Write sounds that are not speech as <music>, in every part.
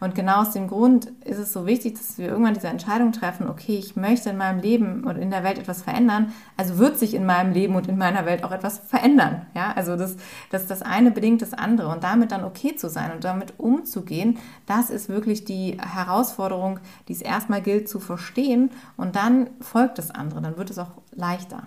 Und genau aus dem Grund ist es so wichtig, dass wir irgendwann diese Entscheidung treffen, okay, ich möchte in meinem Leben und in der Welt etwas verändern, also wird sich in meinem Leben und in meiner Welt auch etwas verändern. Ja, also das, das, das eine bedingt das andere und damit dann okay zu sein und damit umzugehen, das ist wirklich die Herausforderung, die es erstmal gilt zu verstehen und dann folgt das andere, dann wird es auch leichter.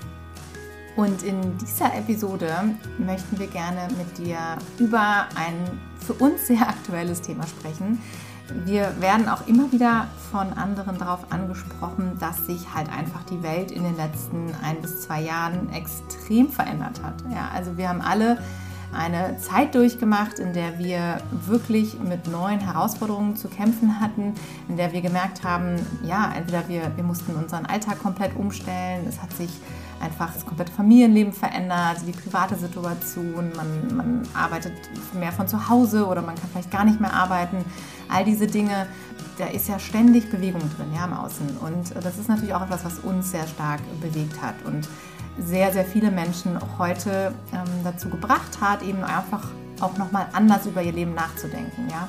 Und in dieser Episode möchten wir gerne mit dir über ein für uns sehr aktuelles Thema sprechen. Wir werden auch immer wieder von anderen darauf angesprochen, dass sich halt einfach die Welt in den letzten ein bis zwei Jahren extrem verändert hat. Ja, also wir haben alle eine Zeit durchgemacht, in der wir wirklich mit neuen Herausforderungen zu kämpfen hatten, in der wir gemerkt haben, ja, entweder wir, wir mussten unseren Alltag komplett umstellen, es hat sich einfach das komplette Familienleben verändert, die private Situation, man, man arbeitet mehr von zu Hause oder man kann vielleicht gar nicht mehr arbeiten. All diese Dinge, da ist ja ständig Bewegung drin, ja, im Außen. Und das ist natürlich auch etwas, was uns sehr stark bewegt hat und sehr, sehr viele Menschen auch heute ähm, dazu gebracht hat, eben einfach auch nochmal anders über ihr Leben nachzudenken, ja.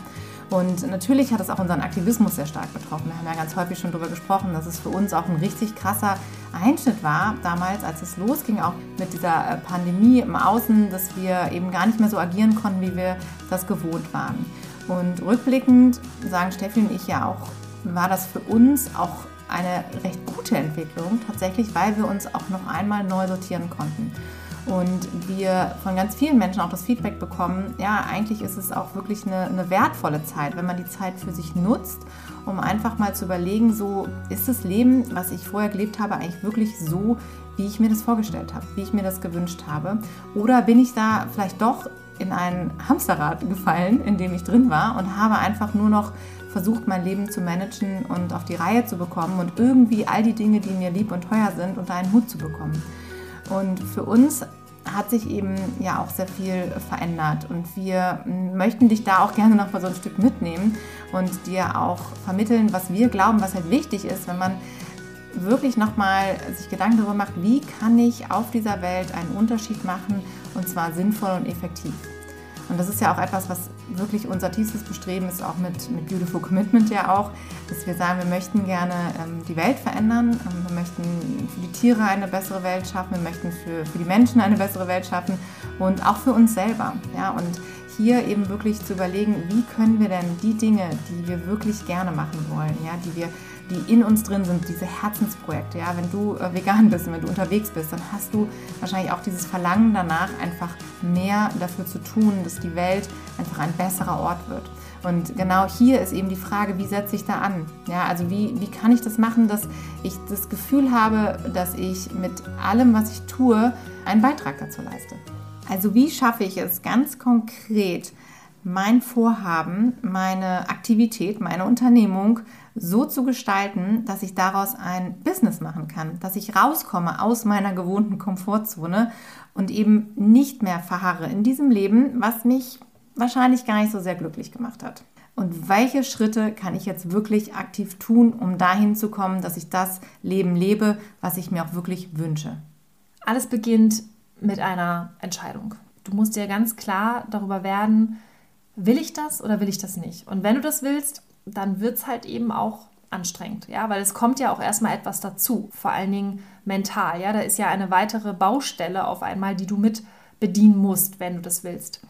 Und natürlich hat es auch unseren Aktivismus sehr stark betroffen. Wir haben ja ganz häufig schon darüber gesprochen, dass es für uns auch ein richtig krasser Einschnitt war, damals, als es losging, auch mit dieser äh, Pandemie im Außen, dass wir eben gar nicht mehr so agieren konnten, wie wir das gewohnt waren. Und rückblickend sagen Steffi und ich ja auch, war das für uns auch eine recht gute Entwicklung, tatsächlich, weil wir uns auch noch einmal neu sortieren konnten und wir von ganz vielen Menschen auch das Feedback bekommen, ja, eigentlich ist es auch wirklich eine, eine, wertvolle Zeit, wenn man die Zeit für sich nutzt, um einfach mal zu überlegen, so ist das Leben, was ich vorher gelebt habe, eigentlich wirklich so, wie ich mir das vorgestellt habe, wie ich mir das gewünscht habe? Oder bin ich da vielleicht doch in ein Hamsterrad gefallen, in dem ich drin war und habe einfach nur noch versucht, mein Leben zu managen und auf die Reihe zu bekommen und irgendwie all die Dinge, die mir lieb und teuer sind, unter einen Hut zu bekommen. Und für uns hat sich eben ja auch sehr viel verändert und wir möchten dich da auch gerne noch mal so ein Stück mitnehmen und dir auch vermitteln, was wir glauben, was halt wichtig ist, wenn man wirklich nochmal sich Gedanken darüber macht, wie kann ich auf dieser Welt einen Unterschied machen und zwar sinnvoll und effektiv. Und das ist ja auch etwas, was wirklich unser tiefstes Bestreben ist, auch mit, mit Beautiful Commitment ja auch, dass wir sagen, wir möchten gerne ähm, die Welt verändern, ähm, wir möchten für die Tiere eine bessere Welt schaffen, wir möchten für, für die Menschen eine bessere Welt schaffen und auch für uns selber. Ja? Und hier eben wirklich zu überlegen, wie können wir denn die Dinge, die wir wirklich gerne machen wollen, ja, die wir die in uns drin sind, diese Herzensprojekte. Ja, wenn du äh, vegan bist und wenn du unterwegs bist, dann hast du wahrscheinlich auch dieses Verlangen danach, einfach mehr dafür zu tun, dass die Welt einfach ein besserer Ort wird. Und genau hier ist eben die Frage, wie setze ich da an? Ja, also wie, wie kann ich das machen, dass ich das Gefühl habe, dass ich mit allem, was ich tue, einen Beitrag dazu leiste? Also wie schaffe ich es ganz konkret, mein Vorhaben, meine Aktivität, meine Unternehmung so zu gestalten, dass ich daraus ein Business machen kann, dass ich rauskomme aus meiner gewohnten Komfortzone und eben nicht mehr verharre in diesem Leben, was mich wahrscheinlich gar nicht so sehr glücklich gemacht hat. Und welche Schritte kann ich jetzt wirklich aktiv tun, um dahin zu kommen, dass ich das Leben lebe, was ich mir auch wirklich wünsche? Alles beginnt mit einer Entscheidung. Du musst dir ganz klar darüber werden, will ich das oder will ich das nicht? Und wenn du das willst, dann wird es halt eben auch anstrengend, ja, weil es kommt ja auch erstmal etwas dazu, vor allen Dingen mental, ja, da ist ja eine weitere Baustelle auf einmal, die du mit bedienen musst, wenn du das willst.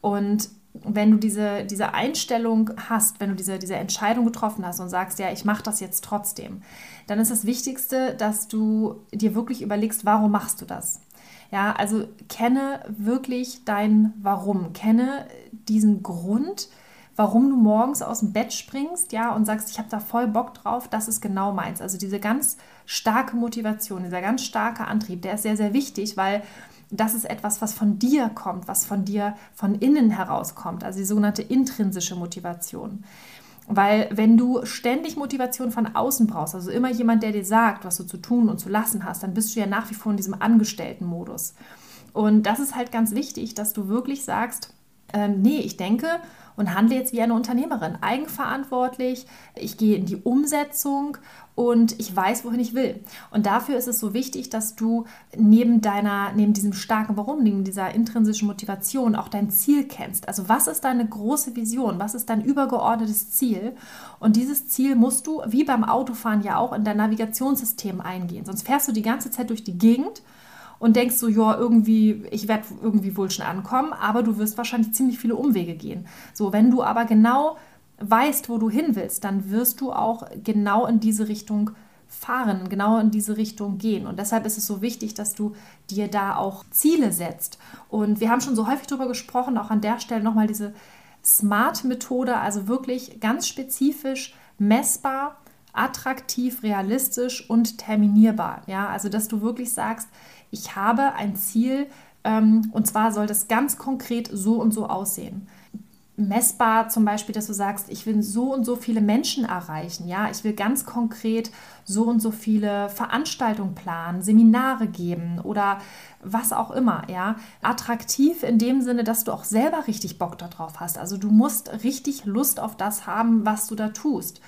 Und wenn du diese, diese Einstellung hast, wenn du diese, diese Entscheidung getroffen hast und sagst, ja, ich mache das jetzt trotzdem, dann ist das Wichtigste, dass du dir wirklich überlegst, warum machst du das? Ja, also kenne wirklich dein Warum, kenne diesen Grund, warum du morgens aus dem Bett springst, ja, und sagst, ich habe da voll Bock drauf, das ist genau meins. Also diese ganz starke Motivation, dieser ganz starke Antrieb, der ist sehr, sehr wichtig, weil das ist etwas, was von dir kommt, was von dir von innen herauskommt, also die sogenannte intrinsische Motivation. Weil wenn du ständig Motivation von außen brauchst, also immer jemand, der dir sagt, was du zu tun und zu lassen hast, dann bist du ja nach wie vor in diesem Angestellten-Modus. Und das ist halt ganz wichtig, dass du wirklich sagst, ähm, nee, ich denke und handle jetzt wie eine Unternehmerin, eigenverantwortlich, ich gehe in die Umsetzung und ich weiß, wohin ich will. Und dafür ist es so wichtig, dass du neben deiner, neben diesem starken Warum, neben dieser intrinsischen Motivation auch dein Ziel kennst. Also was ist deine große Vision? Was ist dein übergeordnetes Ziel? Und dieses Ziel musst du, wie beim Autofahren ja auch, in dein Navigationssystem eingehen. Sonst fährst du die ganze Zeit durch die Gegend und denkst so, ja, irgendwie, ich werde irgendwie wohl schon ankommen, aber du wirst wahrscheinlich ziemlich viele Umwege gehen. So, wenn du aber genau weißt, wo du hin willst, dann wirst du auch genau in diese Richtung fahren, genau in diese Richtung gehen. Und deshalb ist es so wichtig, dass du dir da auch Ziele setzt. Und wir haben schon so häufig darüber gesprochen, auch an der Stelle nochmal diese SMART-Methode, also wirklich ganz spezifisch messbar, attraktiv, realistisch und terminierbar. Ja, also dass du wirklich sagst, ich habe ein Ziel ähm, und zwar soll das ganz konkret so und so aussehen messbar zum Beispiel, dass du sagst, ich will so und so viele Menschen erreichen, ja, ich will ganz konkret so und so viele Veranstaltungen planen, Seminare geben oder was auch immer, ja. Attraktiv in dem Sinne, dass du auch selber richtig Bock darauf hast. Also du musst richtig Lust auf das haben, was du da tust.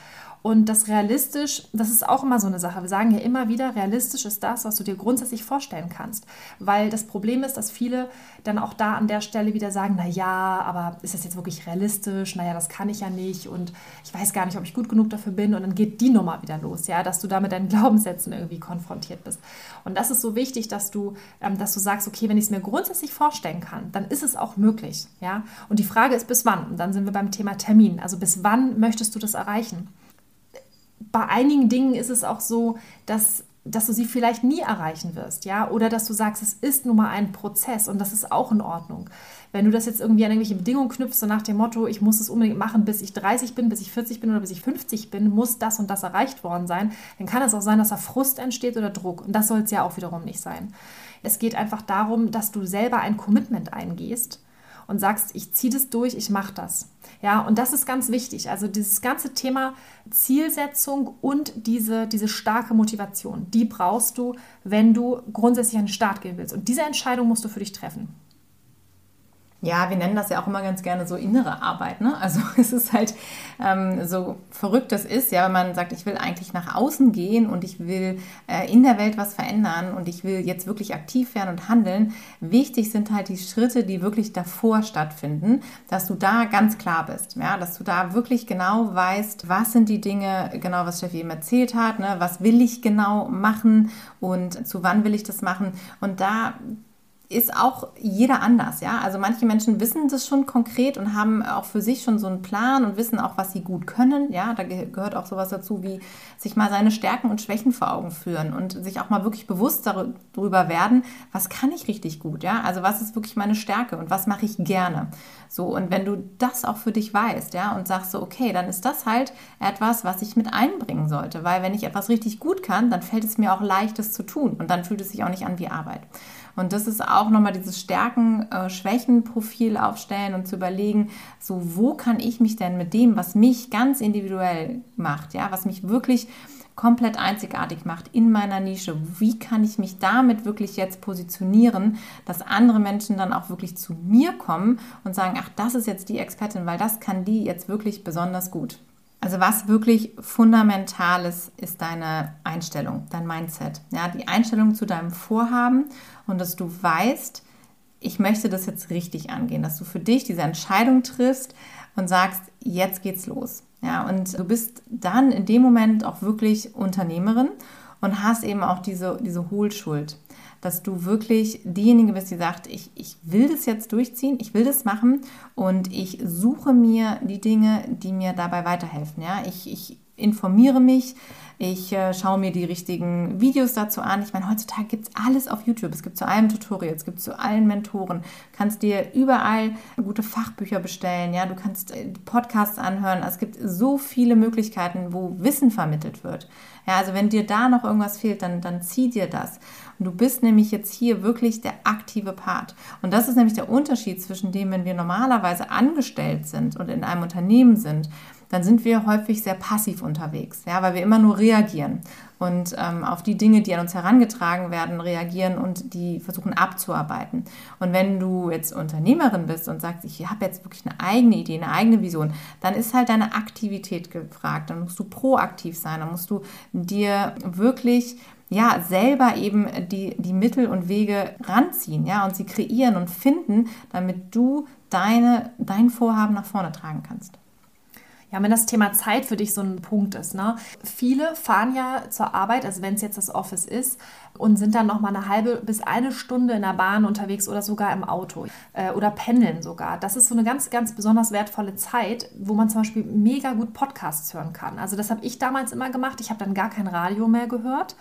Und das realistisch, das ist auch immer so eine Sache. Wir sagen ja immer wieder, realistisch ist das, was du dir grundsätzlich vorstellen kannst. Weil das Problem ist, dass viele dann auch da an der Stelle wieder sagen, na ja, aber ist das jetzt wirklich realistisch? Naja, das kann ich ja nicht und ich weiß gar nicht, ob ich gut genug dafür bin. Und dann geht die Nummer wieder los, ja, dass du da mit deinen <laughs> Glaubenssätzen irgendwie konfrontiert bist. Und das ist so wichtig, dass du, ähm, dass du sagst, okay, wenn ich es mir grundsätzlich vorstellen kann, dann ist es auch möglich, ja. Und die Frage ist, bis wann? Und dann sind wir beim Thema Termin. Also bis wann möchtest du das erreichen? Bei einigen Dingen ist es auch so, dass dass du sie vielleicht nie erreichen wirst, ja, oder dass du sagst, es ist nun mal ein Prozess und das ist auch in Ordnung. Wenn du das jetzt irgendwie an irgendwelche Bedingungen knüpfst, so nach dem Motto, ich muss es unbedingt machen, bis ich 30 bin, bis ich 40 bin oder bis ich 50 bin, muss das und das erreicht worden sein, dann kann es auch sein, dass da Frust entsteht oder Druck und das soll es ja auch wiederum nicht sein. Es geht einfach darum, dass du selber ein Commitment eingehst und sagst, ich ziehe das durch, ich mache das. Ja, und das ist ganz wichtig. Also dieses ganze Thema Zielsetzung und diese, diese starke Motivation, die brauchst du, wenn du grundsätzlich an den Start gehen willst. Und diese Entscheidung musst du für dich treffen. Ja, wir nennen das ja auch immer ganz gerne so innere Arbeit. Ne? Also <laughs> es ist halt ähm, so verrückt das ist, ja, wenn man sagt, ich will eigentlich nach außen gehen und ich will äh, in der Welt was verändern und ich will jetzt wirklich aktiv werden und handeln. Wichtig sind halt die Schritte, die wirklich davor stattfinden, dass du da ganz klar bist, ja, dass du da wirklich genau weißt, was sind die Dinge, genau was Steffi eben erzählt hat, ne? was will ich genau machen und zu wann will ich das machen und da ist auch jeder anders, ja. Also manche Menschen wissen das schon konkret und haben auch für sich schon so einen Plan und wissen auch, was sie gut können. Ja, da gehört auch sowas dazu, wie sich mal seine Stärken und Schwächen vor Augen führen und sich auch mal wirklich bewusst darüber werden, was kann ich richtig gut, ja. Also was ist wirklich meine Stärke und was mache ich gerne. So und wenn du das auch für dich weißt, ja, und sagst so, okay, dann ist das halt etwas, was ich mit einbringen sollte, weil wenn ich etwas richtig gut kann, dann fällt es mir auch leicht, es zu tun und dann fühlt es sich auch nicht an wie Arbeit. Und das ist auch nochmal dieses Stärken-Schwächen-Profil aufstellen und zu überlegen, so wo kann ich mich denn mit dem, was mich ganz individuell macht, ja, was mich wirklich komplett einzigartig macht in meiner Nische. Wie kann ich mich damit wirklich jetzt positionieren, dass andere Menschen dann auch wirklich zu mir kommen und sagen, ach, das ist jetzt die Expertin, weil das kann die jetzt wirklich besonders gut. Also was wirklich fundamental ist, ist deine Einstellung, dein Mindset. Ja, die Einstellung zu deinem Vorhaben und dass du weißt, ich möchte das jetzt richtig angehen, dass du für dich diese Entscheidung triffst und sagst, jetzt geht's los. Ja, und du bist dann in dem Moment auch wirklich Unternehmerin und hast eben auch diese, diese Hohlschuld, dass du wirklich diejenige bist, die sagt, ich, ich will das jetzt durchziehen, ich will das machen und ich suche mir die Dinge, die mir dabei weiterhelfen. Ja, ich, ich informiere mich, ich äh, schaue mir die richtigen Videos dazu an. Ich meine, heutzutage gibt es alles auf YouTube. Es gibt zu allem Tutorial, es gibt zu allen Mentoren. Du kannst dir überall gute Fachbücher bestellen. Ja, du kannst äh, Podcasts anhören. Es gibt so viele Möglichkeiten, wo Wissen vermittelt wird. Ja, also wenn dir da noch irgendwas fehlt, dann, dann zieh dir das. Du bist nämlich jetzt hier wirklich der aktive Part. Und das ist nämlich der Unterschied zwischen dem, wenn wir normalerweise angestellt sind und in einem Unternehmen sind, dann sind wir häufig sehr passiv unterwegs, ja, weil wir immer nur reagieren und ähm, auf die Dinge, die an uns herangetragen werden, reagieren und die versuchen abzuarbeiten. Und wenn du jetzt Unternehmerin bist und sagst, ich habe jetzt wirklich eine eigene Idee, eine eigene Vision, dann ist halt deine Aktivität gefragt. Dann musst du proaktiv sein, dann musst du dir wirklich ja, selber eben die, die Mittel und Wege ranziehen, ja, und sie kreieren und finden, damit du deine, dein Vorhaben nach vorne tragen kannst. Ja, wenn das Thema Zeit für dich so ein Punkt ist. Ne? Viele fahren ja zur Arbeit, also wenn es jetzt das Office ist, und sind dann noch mal eine halbe bis eine Stunde in der Bahn unterwegs oder sogar im Auto äh, oder pendeln sogar. Das ist so eine ganz, ganz besonders wertvolle Zeit, wo man zum Beispiel mega gut Podcasts hören kann. Also das habe ich damals immer gemacht. Ich habe dann gar kein Radio mehr gehört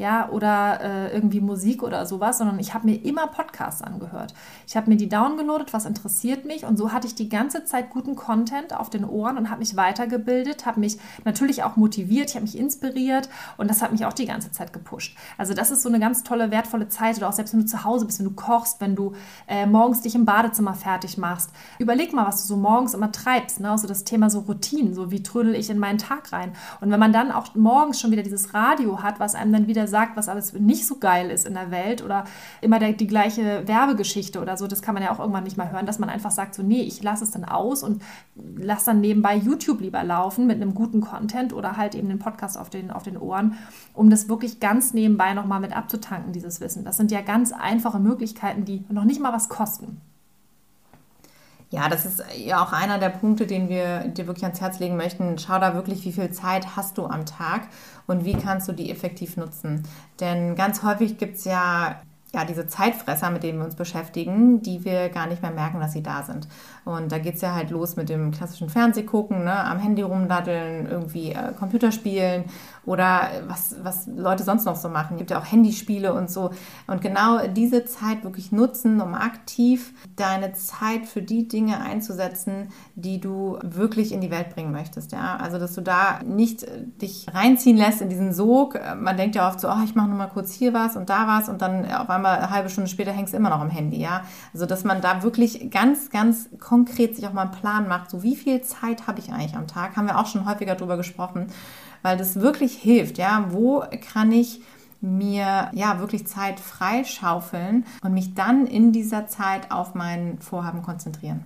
ja, oder äh, irgendwie Musik oder sowas, sondern ich habe mir immer Podcasts angehört. Ich habe mir die downgeloadet, was interessiert mich und so hatte ich die ganze Zeit guten Content auf den Ohren und habe mich weitergebildet, habe mich natürlich auch motiviert, ich habe mich inspiriert und das hat mich auch die ganze Zeit gepusht. Also das ist so eine ganz tolle, wertvolle Zeit oder auch selbst wenn du zu Hause bist, wenn du kochst, wenn du äh, morgens dich im Badezimmer fertig machst. Überleg mal, was du so morgens immer treibst, ne? also das Thema so Routinen, so wie trödel ich in meinen Tag rein. Und wenn man dann auch morgens schon wieder dieses Radio hat, was einem dann wieder sagt, was alles nicht so geil ist in der Welt oder immer der, die gleiche Werbegeschichte oder so, das kann man ja auch irgendwann nicht mehr hören, dass man einfach sagt, so nee, ich lasse es dann aus und lasse dann nebenbei YouTube lieber laufen mit einem guten Content oder halt eben den Podcast auf den, auf den Ohren, um das wirklich ganz nebenbei nochmal mit abzutanken, dieses Wissen. Das sind ja ganz einfache Möglichkeiten, die noch nicht mal was kosten. Ja, das ist ja auch einer der Punkte, den wir dir wirklich ans Herz legen möchten. Schau da wirklich, wie viel Zeit hast du am Tag und wie kannst du die effektiv nutzen. Denn ganz häufig gibt es ja ja, diese Zeitfresser, mit denen wir uns beschäftigen, die wir gar nicht mehr merken, dass sie da sind. Und da geht es ja halt los mit dem klassischen Fernsehgucken, ne? am Handy rumdaddeln, irgendwie äh, Computerspielen oder was, was Leute sonst noch so machen. Es gibt ja auch Handyspiele und so. Und genau diese Zeit wirklich nutzen, um aktiv deine Zeit für die Dinge einzusetzen, die du wirklich in die Welt bringen möchtest. Ja? Also, dass du da nicht äh, dich reinziehen lässt in diesen Sog. Man denkt ja oft so, oh, ich mache nur mal kurz hier was und da was und dann auf einmal eine halbe Stunde später hängst du immer noch am Handy. Ja? Also, dass man da wirklich ganz, ganz konkret sich auch mal einen Plan macht, so wie viel Zeit habe ich eigentlich am Tag, haben wir auch schon häufiger darüber gesprochen weil das wirklich hilft. Ja, wo kann ich mir ja wirklich Zeit freischaufeln und mich dann in dieser Zeit auf mein Vorhaben konzentrieren?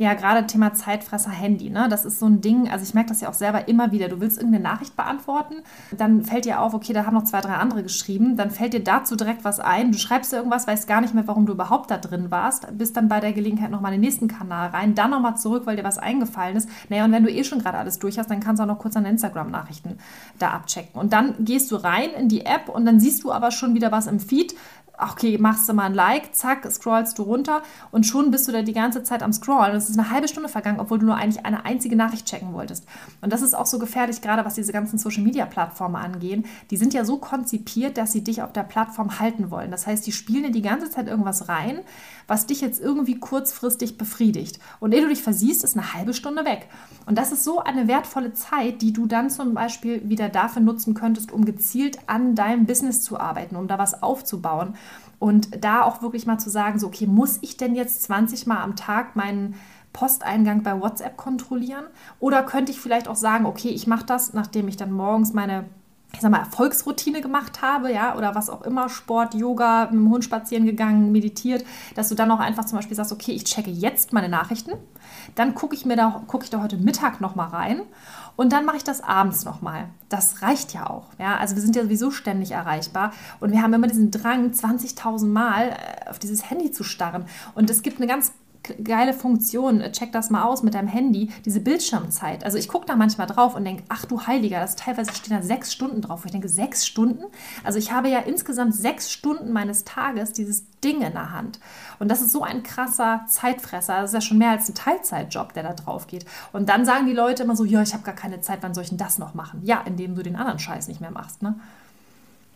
Ja, gerade Thema Zeitfresser Handy, ne? Das ist so ein Ding, also ich merke das ja auch selber immer wieder. Du willst irgendeine Nachricht beantworten, dann fällt dir auf, okay, da haben noch zwei, drei andere geschrieben, dann fällt dir dazu direkt was ein, du schreibst dir irgendwas, weißt gar nicht mehr, warum du überhaupt da drin warst, bist dann bei der Gelegenheit nochmal in den nächsten Kanal rein, dann nochmal zurück, weil dir was eingefallen ist. Naja, und wenn du eh schon gerade alles durch hast, dann kannst du auch noch kurz deine Instagram-Nachrichten da abchecken. Und dann gehst du rein in die App und dann siehst du aber schon wieder was im Feed, okay, machst du mal ein Like, zack, scrollst du runter und schon bist du da die ganze Zeit am Scrollen. Es ist eine halbe Stunde vergangen, obwohl du nur eigentlich eine einzige Nachricht checken wolltest. Und das ist auch so gefährlich, gerade was diese ganzen Social-Media-Plattformen angehen. Die sind ja so konzipiert, dass sie dich auf der Plattform halten wollen. Das heißt, die spielen dir die ganze Zeit irgendwas rein, was dich jetzt irgendwie kurzfristig befriedigt. Und ehe du dich versiehst, ist eine halbe Stunde weg. Und das ist so eine wertvolle Zeit, die du dann zum Beispiel wieder dafür nutzen könntest, um gezielt an deinem Business zu arbeiten, um da was aufzubauen. Und da auch wirklich mal zu sagen, so, okay, muss ich denn jetzt 20 Mal am Tag meinen Posteingang bei WhatsApp kontrollieren? Oder könnte ich vielleicht auch sagen, okay, ich mache das, nachdem ich dann morgens meine ich sag mal, Erfolgsroutine gemacht habe, ja, oder was auch immer, Sport, Yoga, mit dem Hund spazieren gegangen, meditiert, dass du dann auch einfach zum Beispiel sagst, okay, ich checke jetzt meine Nachrichten, dann gucke ich mir da, gucke ich da heute Mittag nochmal rein und dann mache ich das abends nochmal. Das reicht ja auch, ja, also wir sind ja sowieso ständig erreichbar und wir haben immer diesen Drang, 20.000 Mal äh, auf dieses Handy zu starren und es gibt eine ganz geile Funktion, check das mal aus mit deinem Handy, diese Bildschirmzeit. Also ich gucke da manchmal drauf und denke, ach du Heiliger, das teilweise stehen da sechs Stunden drauf. ich denke, sechs Stunden? Also ich habe ja insgesamt sechs Stunden meines Tages dieses Ding in der Hand. Und das ist so ein krasser Zeitfresser. Das ist ja schon mehr als ein Teilzeitjob, der da drauf geht. Und dann sagen die Leute immer so, ja, ich habe gar keine Zeit, wann soll ich denn das noch machen? Ja, indem du den anderen Scheiß nicht mehr machst, ne?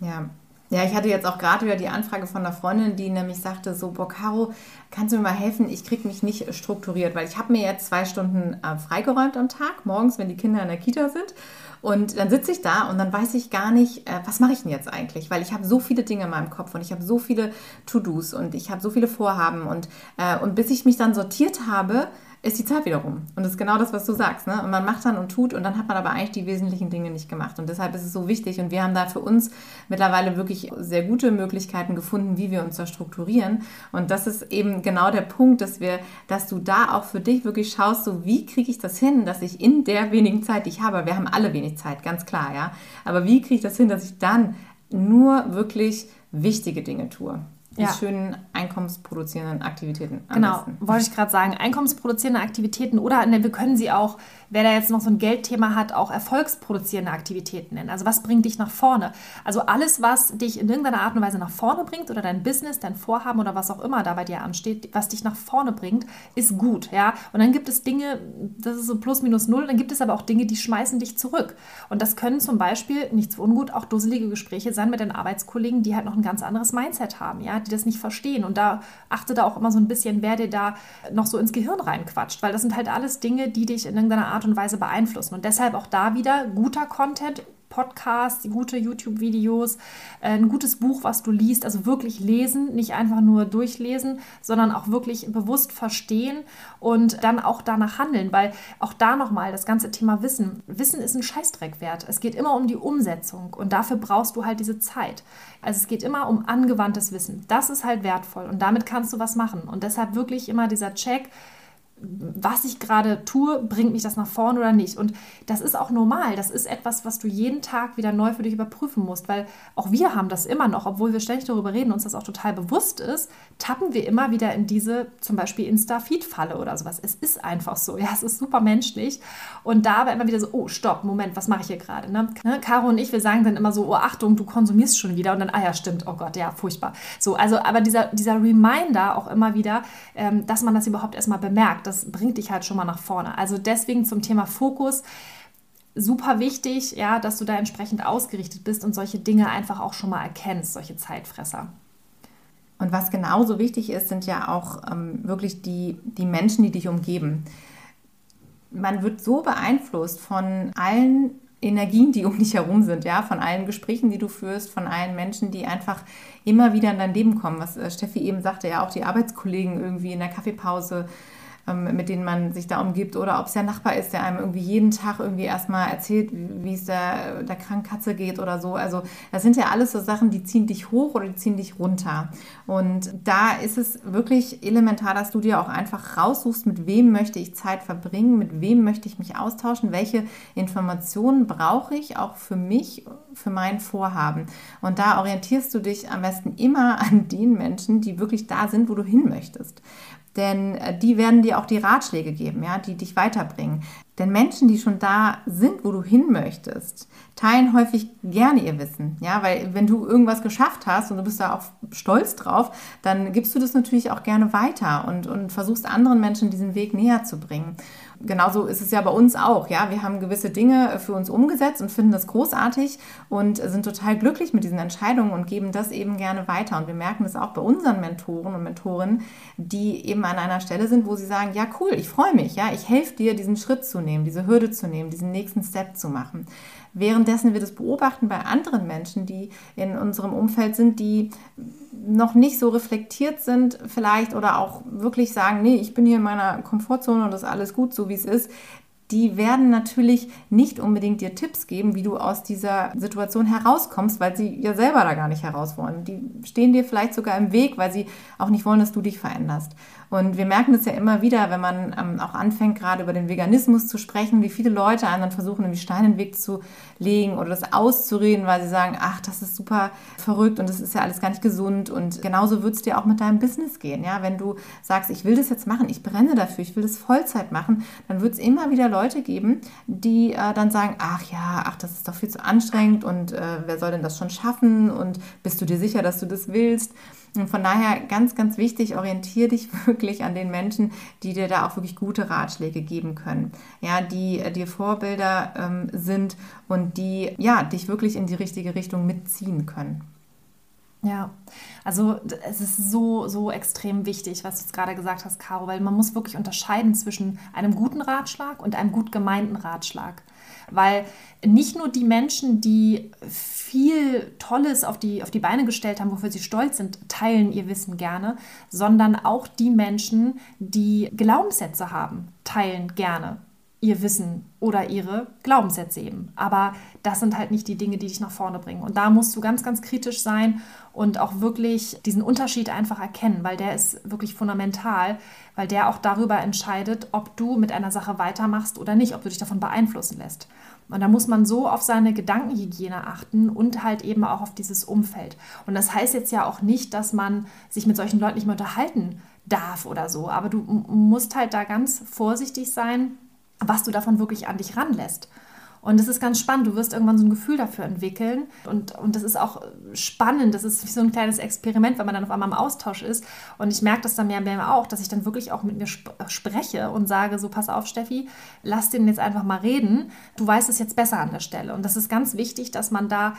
Ja, Ja, ich hatte jetzt auch gerade wieder die Anfrage von einer Freundin, die nämlich sagte, so, boah, Caro, kannst du mir mal helfen? Ich kriege mich nicht strukturiert, weil ich habe mir jetzt zwei Stunden äh, freigeräumt am Tag, morgens, wenn die Kinder in der Kita sind. Und dann sitze ich da und dann weiß ich gar nicht, äh, was mache ich denn jetzt eigentlich? Weil ich habe so viele Dinge in meinem Kopf und ich habe so viele To-Dos und ich habe so viele Vorhaben. Und, äh, und bis ich mich dann sortiert habe, ist die Zeit wieder rum. Und das ist genau das, was du sagst. Ne? Und man macht dann und tut und dann hat man aber eigentlich die wesentlichen Dinge nicht gemacht. Und deshalb ist es so wichtig. Und wir haben da für uns mittlerweile wirklich sehr gute Möglichkeiten gefunden, wie wir uns da strukturieren. Und das ist eben genau der Punkt, dass wir, dass du da auch für dich wirklich schaust, so wie kriege ich das hin, dass ich in der wenigen Zeit, die ich habe, wir haben alle wenig Zeit, ganz klar, ja. Aber wie kriege ich das hin, dass ich dann nur wirklich wichtige Dinge tue? Die ja. schönen einkommensproduzierenden Aktivitäten. genau, besten. wollte ich gerade sagen. Einkommensproduzierende Aktivitäten oder ne, wir können sie auch, wer da jetzt noch so ein Geldthema hat, auch erfolgsproduzierende Aktivitäten nennen. Also was bringt dich nach vorne? Also alles, was dich in irgendeiner Art und Weise nach vorne bringt oder dein Business, dein Vorhaben oder was auch immer da bei dir ansteht, was dich nach vorne bringt, ist gut. Ja? Und dann gibt es Dinge, das ist so plus minus null, dann gibt es aber auch Dinge, die schmeißen dich zurück. Und das können zum Beispiel, nichts ungut, auch dusselige Gespräche sein mit deinen Arbeitskollegen, die halt noch ein ganz anderes Mindset haben. Ja? die das nicht verstehen. Und da achte da auch immer so ein bisschen, wer dir da noch so ins Gehirn reinquatscht, weil das sind halt alles Dinge, die dich in irgendeiner Art und Weise beeinflussen. Und deshalb auch da wieder guter Content, Podcasts, gute YouTube-Videos, äh, ein gutes Buch, was du liest. Also wirklich lesen, nicht einfach nur durchlesen, sondern auch wirklich bewusst verstehen und dann auch danach handeln. Weil auch da nochmal das ganze Thema Wissen. Wissen ist ein Scheißdreck wert. Es geht immer um die Umsetzung und dafür brauchst du halt diese Zeit. Also es geht immer um angewandtes Wissen. Das ist halt wertvoll und damit kannst du was machen. Und deshalb wirklich immer dieser Check, was ich gerade tue, bringt mich das nach vorne oder nicht. Und das ist auch normal. Das ist etwas, was du jeden Tag wieder neu für dich überprüfen musst, weil auch wir haben das immer noch, obwohl wir ständig darüber reden, uns das auch total bewusst ist, tappen wir immer wieder in diese zum Beispiel Insta-Feed-Falle oder sowas. Es ist einfach so. Ja, es ist super menschlich. Und da aber immer wieder so, oh, stopp, Moment, was mache ich hier gerade? Ne? ne? Caro und ich, wir sagen dann immer so, oh, Achtung, du konsumierst schon wieder. Und dann, ah ja, stimmt, oh Gott, ja, furchtbar. So, also, aber dieser, dieser Reminder auch immer wieder, ähm, dass man das überhaupt erstmal bemerkt, das bringt dich halt schon mal nach vorne. Also deswegen zum Thema Fokus super wichtig, ja, dass du da entsprechend ausgerichtet bist und solche Dinge einfach auch schon mal erkennst, solche Zeitfresser. Und was genauso wichtig ist, sind ja auch ähm, wirklich die, die Menschen, die dich umgeben. Man wird so beeinflusst von allen Energien, die um dich herum sind, ja, von allen Gesprächen, die du führst, von allen Menschen, die einfach immer wieder in dein Leben kommen. Was äh, Steffi eben sagte, ja, auch die Arbeitskollegen irgendwie in der Kaffeepause mit denen man sich da umgibt oder ob es der Nachbar ist, der einem irgendwie jeden Tag irgendwie erstmal erzählt, wie es der, der Krankkatze geht oder so. Also das sind ja alles so Sachen, die ziehen dich hoch oder die ziehen dich runter. Und da ist es wirklich elementar, dass du dir auch einfach raussuchst, mit wem möchte ich Zeit verbringen, mit wem möchte ich mich austauschen, welche Informationen brauche ich auch für mich, für mein Vorhaben. Und da orientierst du dich am besten immer an den Menschen, die wirklich da sind, wo du hin möchtest. Denn äh, die werden dir auch die Ratschläge geben, ja, die dich weiterbringen. Denn Menschen, die schon da sind, wo du hin möchtest, teilen häufig gerne ihr Wissen. Ja, weil wenn du irgendwas geschafft hast und du bist da auch stolz drauf, dann gibst du das natürlich auch gerne weiter und, und versuchst anderen Menschen diesen Weg näher zu bringen genauso ist es ja bei uns auch. Ja, wir haben gewisse Dinge für uns umgesetzt und finden das großartig und sind total glücklich mit diesen Entscheidungen und geben das eben gerne weiter. Und wir merken das auch bei unseren Mentoren und Mentorinnen, die eben an einer Stelle sind, wo sie sagen, ja cool, ich freue mich, ja, ich helfe dir, diesen Schritt zu nehmen, diese Hürde zu nehmen, diesen nächsten Step zu machen. Währenddessen wir das beobachten bei anderen Menschen, die in unserem Umfeld sind, die noch nicht so reflektiert sind vielleicht oder auch wirklich sagen, nee, ich bin hier in meiner Komfortzone und das ist alles gut, so wie es ist, die werden natürlich nicht unbedingt dir Tipps geben, wie du aus dieser Situation herauskommst, weil sie ja selber da gar nicht heraus wollen. Die stehen dir vielleicht sogar im Weg, weil sie auch nicht wollen, dass du dich veränderst. Und wir merken das ja immer wieder, wenn man ähm, auch anfängt, gerade über den Veganismus zu sprechen, wie viele Leute einem dann versuchen, irgendwie Steine in den Weg zu legen oder das auszureden, weil sie sagen, ach, das ist super verrückt und das ist ja alles gar nicht gesund. Und genauso wird es dir auch mit deinem Business gehen. Ja? Wenn du sagst, ich will das jetzt machen, ich brenne dafür, ich will das Vollzeit machen, dann wird es immer wieder Leute geben, die äh, dann sagen, ach ja, ach, das ist doch viel zu anstrengend und äh, wer soll denn das schon schaffen und bist du dir sicher, dass du das willst? Und von daher ganz, ganz wichtig, orientiere dich <laughs> wirklich an den Menschen, die dir da auch wirklich gute Ratschläge geben können. Ja, die äh, dir Vorbilder ähm, sind und die ja, dich wirklich in die richtige Richtung mitziehen können. Ja, also es ist so, so extrem wichtig, was du jetzt gerade gesagt hast, Caro, weil man muss wirklich unterscheiden zwischen einem guten Ratschlag und einem gut gemeinten Ratschlag. Weil nicht nur die Menschen, die viel Tolles auf die, auf die Beine gestellt haben, wofür sie stolz sind, teilen ihr Wissen gerne, sondern auch die Menschen, die Glaubenssätze haben, teilen gerne ihr Wissen oder ihre Glaubenssätze eben. Aber das sind halt nicht die Dinge, die dich nach vorne bringen. Und da musst du ganz, ganz kritisch sein und auch wirklich diesen Unterschied einfach erkennen, weil der ist wirklich fundamental, weil der auch darüber entscheidet, ob du mit einer Sache weitermachst oder nicht, ob du dich davon beeinflussen lässt. Und da muss man so auf seine Gedankenhygiene achten und halt eben auch auf dieses Umfeld. Und das heißt jetzt ja auch nicht, dass man sich mit solchen Leuten nicht mehr unterhalten darf oder so. Aber du musst halt da ganz vorsichtig sein, was du davon wirklich an dich ranlässt. Und das ist ganz spannend. Du wirst irgendwann so ein Gefühl dafür entwickeln. Und, und das ist auch spannend. Das ist wie so ein kleines Experiment, wenn man dann auf einmal im Austausch ist. Und ich merke das dann mehr und mehr auch, dass ich dann wirklich auch mit mir sp spreche und sage: So, pass auf, Steffi, lass den jetzt einfach mal reden. Du weißt es jetzt besser an der Stelle. Und das ist ganz wichtig, dass man da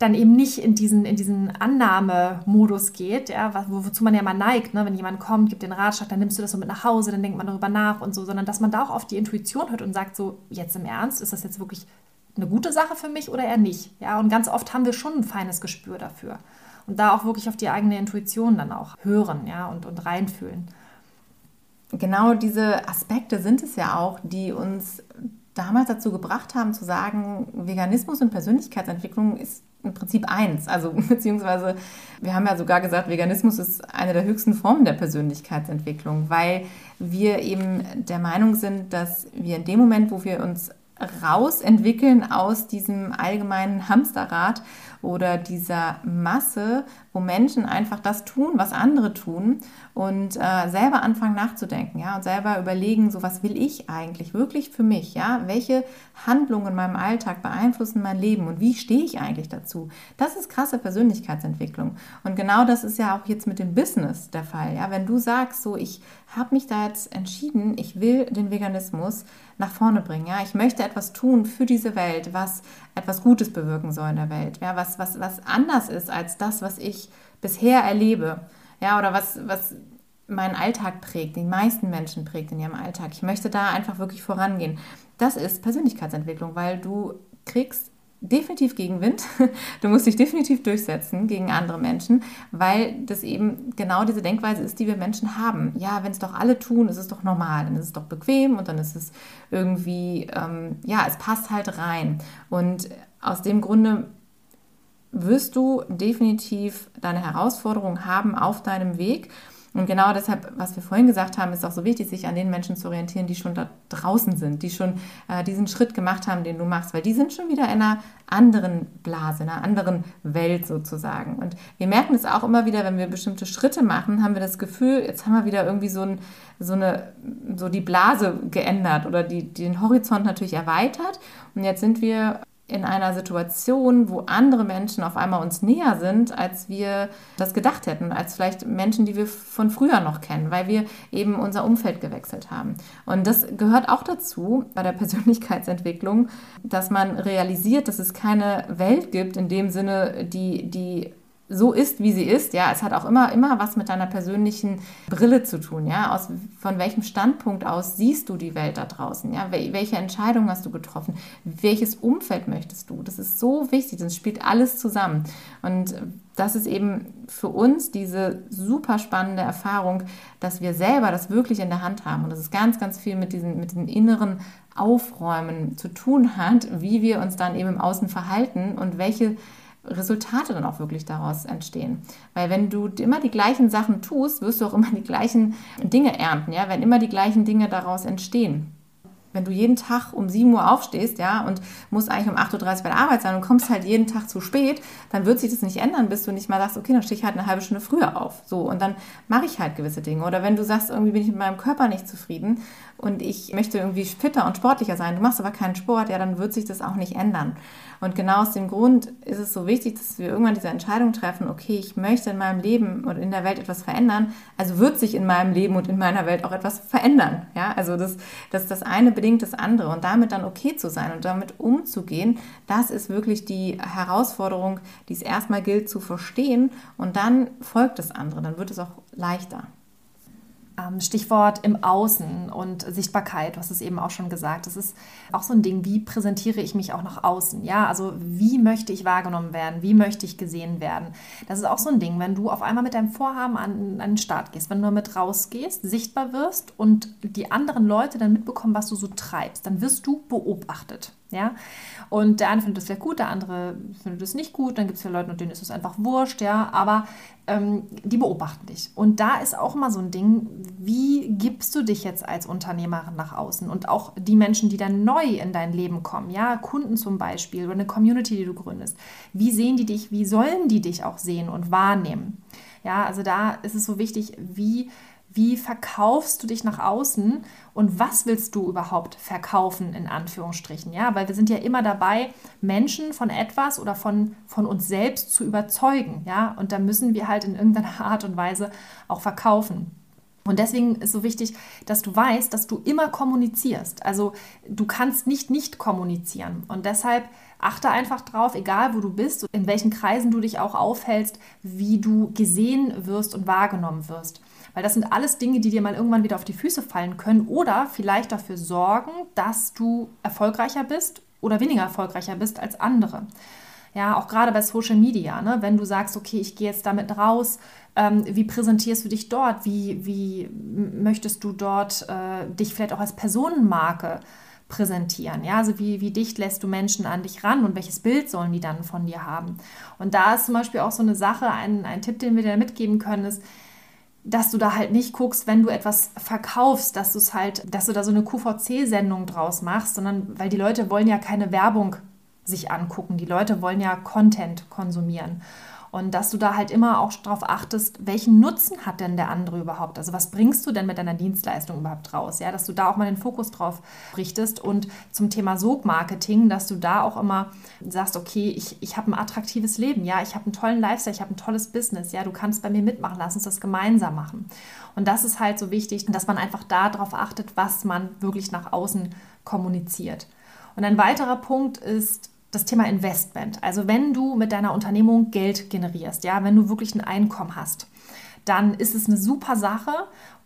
dann eben nicht in diesen, in diesen Annahmemodus geht, ja, wo, wozu man ja mal neigt, ne? wenn jemand kommt, gibt den Ratschlag, dann nimmst du das so mit nach Hause, dann denkt man darüber nach und so, sondern dass man da auch auf die Intuition hört und sagt so, jetzt im Ernst, ist das jetzt wirklich eine gute Sache für mich oder eher nicht? Ja, und ganz oft haben wir schon ein feines Gespür dafür. Und da auch wirklich auf die eigene Intuition dann auch hören, ja, und, und reinfühlen. Genau diese Aspekte sind es ja auch, die uns damals dazu gebracht haben zu sagen, Veganismus und Persönlichkeitsentwicklung ist im Prinzip eins. Also <laughs> beziehungsweise wir haben ja sogar gesagt, Veganismus ist eine der höchsten Formen der Persönlichkeitsentwicklung, weil wir eben der Meinung sind, dass wir in dem Moment, wo wir uns rausentwickeln aus diesem allgemeinen Hamsterrad oder dieser Masse, wo Menschen einfach das tun, was andere tun und äh, selber anfangen nachzudenken, ja, und selber überlegen, so was will ich eigentlich wirklich für mich, ja, welche Handlungen in meinem Alltag beeinflussen mein Leben und wie stehe ich eigentlich dazu? Das ist krasse Persönlichkeitsentwicklung. Und genau das ist ja auch jetzt mit dem Business der Fall, ja, wenn du sagst, so ich habe mich da jetzt entschieden, ich will den Veganismus nach vorne bringen, ja, ich möchte etwas tun für diese Welt, was etwas Gutes bewirken soll in der Welt, ja, was was was anders ist als das, was ich bisher erlebe, ja, oder was, was meinen Alltag prägt, die meisten Menschen prägt in ihrem Alltag. Ich möchte da einfach wirklich vorangehen. Das ist Persönlichkeitsentwicklung, weil du kriegst definitiv Gegenwind. <laughs> Du musst dich definitiv durchsetzen gegen andere Menschen, weil das eben genau diese Denkweise ist, die wir Menschen haben. Ja, wenn es doch alle tun, ist es doch normal, dann ist es doch bequem und dann ist es irgendwie, ähm, ja, es passt halt rein. Und aus dem Grunde wirst du definitiv deine Herausforderungen haben auf deinem Weg. Und genau deshalb, was wir vorhin gesagt haben, ist auch so wichtig, sich an den Menschen zu orientieren, die schon da draußen sind, die schon äh, diesen Schritt gemacht haben, den du machst, weil die sind schon wieder in einer anderen Blase, in einer anderen Welt sozusagen. Und wir merken es auch immer wieder, wenn wir bestimmte Schritte machen, haben wir das Gefühl, jetzt haben wir wieder irgendwie so, ein, so eine, so die Blase geändert oder die, den Horizont natürlich erweitert. Und jetzt sind wir in einer Situation, wo andere Menschen auf einmal uns näher sind, als wir das gedacht hätten, als vielleicht Menschen, die wir von früher noch kennen, weil wir eben unser Umfeld gewechselt haben. Und das gehört auch dazu bei der <laughs> Persönlichkeitsentwicklung, dass man realisiert, dass es keine Welt gibt in dem Sinne, die, die so ist, wie sie ist, ja, es hat auch immer, immer was mit deiner persönlichen Brille zu tun, ja, aus, von welchem Standpunkt aus siehst du die Welt da draußen, ja, welche Entscheidung hast du getroffen, welches Umfeld möchtest du, das ist so wichtig, das spielt alles zusammen. Und das ist eben für uns diese super spannende Erfahrung, dass wir selber das wirklich in der Hand haben und das ist ganz, ganz viel mit diesen, mit diesen inneren Aufräumen zu tun hat, wie wir uns dann eben im Außen verhalten und welche Resultate dann auch wirklich daraus entstehen. Weil wenn du immer die gleichen Sachen tust, wirst du auch immer die gleichen Dinge ernten, ja, wenn immer die gleichen Dinge daraus entstehen. Wenn du jeden Tag um 7 Uhr aufstehst, ja, und musst eigentlich um 8.30 Uhr bei der Arbeit sein und kommst halt jeden Tag zu spät, dann wird sich das nicht ändern, bis du nicht mal sagst, okay, dann stehe ich halt eine halbe Stunde früher auf. So, und dann mache ich halt gewisse Dinge. Oder wenn du sagst, irgendwie bin ich mit meinem Körper nicht zufrieden und ich möchte irgendwie fitter und sportlicher sein, du machst aber keinen Sport, ja, dann wird sich das auch nicht ändern. Und genau aus dem Grund ist es so wichtig, dass wir irgendwann diese Entscheidung treffen, okay, ich möchte in meinem Leben und in der Welt etwas verändern, also wird sich in meinem Leben und in meiner Welt auch etwas verändern. Ja, also das, das, das eine bedingt das andere und damit dann okay zu sein und damit umzugehen, das ist wirklich die Herausforderung, die es erstmal gilt zu verstehen und dann folgt das andere, dann wird es auch leichter. Ähm, Stichwort im Außen und Sichtbarkeit, du hast es eben auch schon gesagt. Das ist auch so ein Ding, wie präsentiere ich mich auch nach außen? Ja, also wie möchte ich wahrgenommen werden? Wie möchte ich gesehen werden? Das ist auch so ein Ding, wenn du auf einmal mit deinem Vorhaben an, an den Start gehst, wenn du damit rausgehst, sichtbar wirst und die anderen Leute dann mitbekommen, was du so treibst, dann wirst du beobachtet. Ja? Und der eine findet das vielleicht gut, der andere findet es nicht gut, dann gibt es ja Leute, denen ist es einfach wurscht, ja, aber ähm, die beobachten dich. Und da ist auch mal so ein Ding, wie gibst du dich jetzt als Unternehmerin nach außen und auch die Menschen, die dann neu in dein Leben kommen, ja, Kunden zum Beispiel oder eine Community, die du gründest, wie sehen die dich, wie sollen die dich auch sehen und wahrnehmen? Ja, also da ist es so wichtig, wie wie verkaufst du dich nach außen und was willst du überhaupt verkaufen, in Anführungsstrichen? Ja, weil wir sind ja immer dabei, Menschen von etwas oder von, von uns selbst zu überzeugen. Ja, und da müssen wir halt in irgendeiner <laughs> Art und Weise auch verkaufen. Und deswegen ist so wichtig, dass du weißt, dass du immer kommunizierst. Also du kannst nicht nicht kommunizieren. Und deshalb achte einfach drauf, egal wo du bist, in welchen Kreisen du dich auch aufhältst, wie du gesehen wirst und wahrgenommen wirst. Weil das sind alles Dinge, die dir mal irgendwann wieder auf die Füße fallen können oder vielleicht dafür sorgen, dass du erfolgreicher bist oder weniger erfolgreicher bist als andere. Ja, auch gerade bei Social Media, ne? wenn du sagst, okay, ich gehe jetzt damit raus, ähm, wie präsentierst du dich dort? Wie, wie möchtest du dort äh, dich vielleicht auch als Personenmarke präsentieren? Ja, also wie, wie dicht lässt du Menschen an dich ran und welches Bild sollen die dann von dir haben? Und da ist zum Beispiel auch so eine Sache, ein, ein Tipp, den wir dir mitgeben können, ist, dass du da halt nicht guckst, wenn du etwas verkaufst, dass du es halt, dass du da so eine QVC-Sendung draus machst, sondern weil die Leute wollen ja keine Werbung sich angucken, die Leute wollen ja Content konsumieren. Und dass du da halt immer auch darauf achtest, welchen Nutzen hat denn der andere überhaupt? Also was bringst du denn mit deiner Dienstleistung überhaupt raus? Ja, dass du da auch mal den Fokus drauf richtest. Und zum Thema Sog-Marketing, dass du da auch immer sagst, okay, ich, ich habe ein attraktives Leben, ja, ich habe einen tollen Lifestyle, ich habe ein tolles Business, ja, du kannst bei mir mitmachen, lass uns das gemeinsam machen. Und das ist halt so wichtig, dass man einfach darauf achtet, was man wirklich nach außen kommuniziert. Und ein weiterer Punkt ist, das Thema Investment. Also wenn du mit deiner Unternehmung Geld generierst, ja, wenn du wirklich ein Einkommen hast, dann ist es eine super Sache.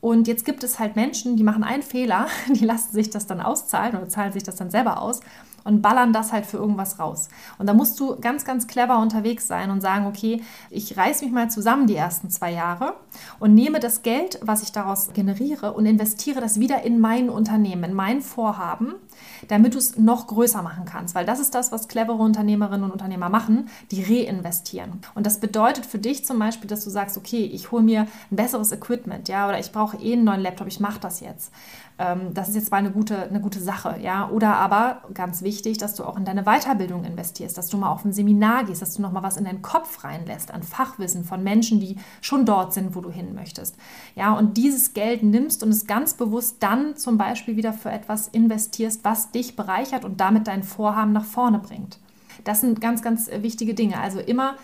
Und jetzt gibt es halt Menschen, die machen einen Fehler, <laughs> die lassen sich das dann auszahlen oder zahlen sich das dann selber aus und ballern das halt für irgendwas raus. Und da musst du ganz, ganz clever unterwegs sein und sagen, okay, ich reiß mich mal zusammen die ersten zwei Jahre und nehme das Geld, was ich daraus generiere und investiere das wieder in mein Unternehmen, in mein Vorhaben, damit du es noch größer machen kannst. Weil das ist das, was clevere Unternehmerinnen und Unternehmer machen, die reinvestieren. Und das bedeutet für dich zum Beispiel, dass du sagst, okay, ich hole mir ein besseres Equipment, ja, oder ich brauche eh einen neuen Laptop, ich mache das jetzt. Ähm, das ist jetzt mal eine gute, eine gute Sache, ja. Oder aber ganz wichtig, dass du auch in deine Weiterbildung investierst, dass du mal auf ein Seminar gehst, dass du noch mal was in deinen Kopf reinlässt an Fachwissen von Menschen, die schon dort sind, wo du hin möchtest. Ja, und dieses Geld nimmst und es ganz bewusst dann zum Beispiel wieder für etwas investierst, was dich bereichert und damit dein Vorhaben nach vorne bringt. Das sind ganz, ganz wichtige Dinge. Also immer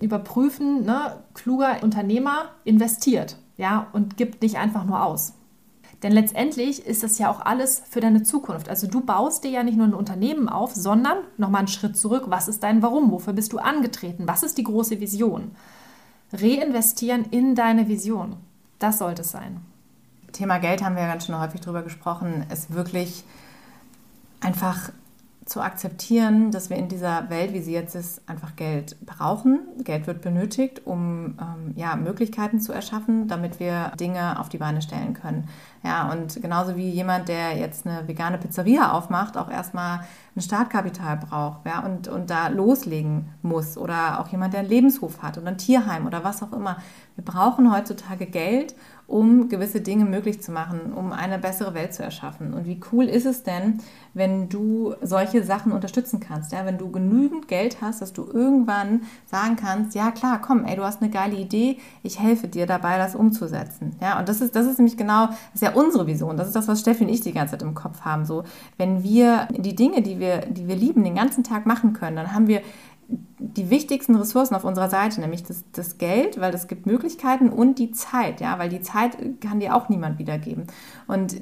überprüfen, ne, kluger Unternehmer investiert, ja, und gibt nicht einfach nur aus. Denn letztendlich ist das ja auch alles für deine Zukunft. Also du baust dir ja nicht nur ein Unternehmen auf, sondern nochmal einen Schritt zurück. Was ist dein Warum? Wofür bist du angetreten? Was ist die große Vision? Reinvestieren in deine Vision. Das sollte es sein. Thema Geld haben wir ja ganz schön häufig drüber gesprochen, ist wirklich einfach zu akzeptieren, dass wir in dieser Welt, wie sie jetzt ist, einfach Geld brauchen. Geld wird benötigt, um ähm, ja, Möglichkeiten zu erschaffen, damit wir Dinge auf die Beine stellen können. Ja, und genauso wie jemand, der jetzt eine vegane Pizzeria aufmacht, auch erstmal ein Startkapital braucht ja, und, und da loslegen muss. Oder auch jemand, der einen Lebenshof hat oder ein Tierheim oder was auch immer. Wir brauchen heutzutage Geld, um gewisse Dinge möglich zu machen, um eine bessere Welt zu erschaffen. Und wie cool ist es denn, wenn du solche Sachen unterstützen kannst? Ja? Wenn du genügend Geld hast, dass du irgendwann sagen kannst, ja klar, komm, ey, du hast eine geile Idee, ich helfe dir dabei, das umzusetzen. Ja? Und das ist, das ist nämlich genau, das ist ja unsere Vision, das ist das, was Steffi und ich die ganze Zeit im Kopf haben. So, wenn wir die Dinge, die wir, die wir lieben, den ganzen Tag machen können, dann haben wir die wichtigsten Ressourcen auf unserer Seite, nämlich das, das, Geld, weil das gibt Möglichkeiten und die Zeit, ja, weil die Zeit kann dir auch niemand wiedergeben. Und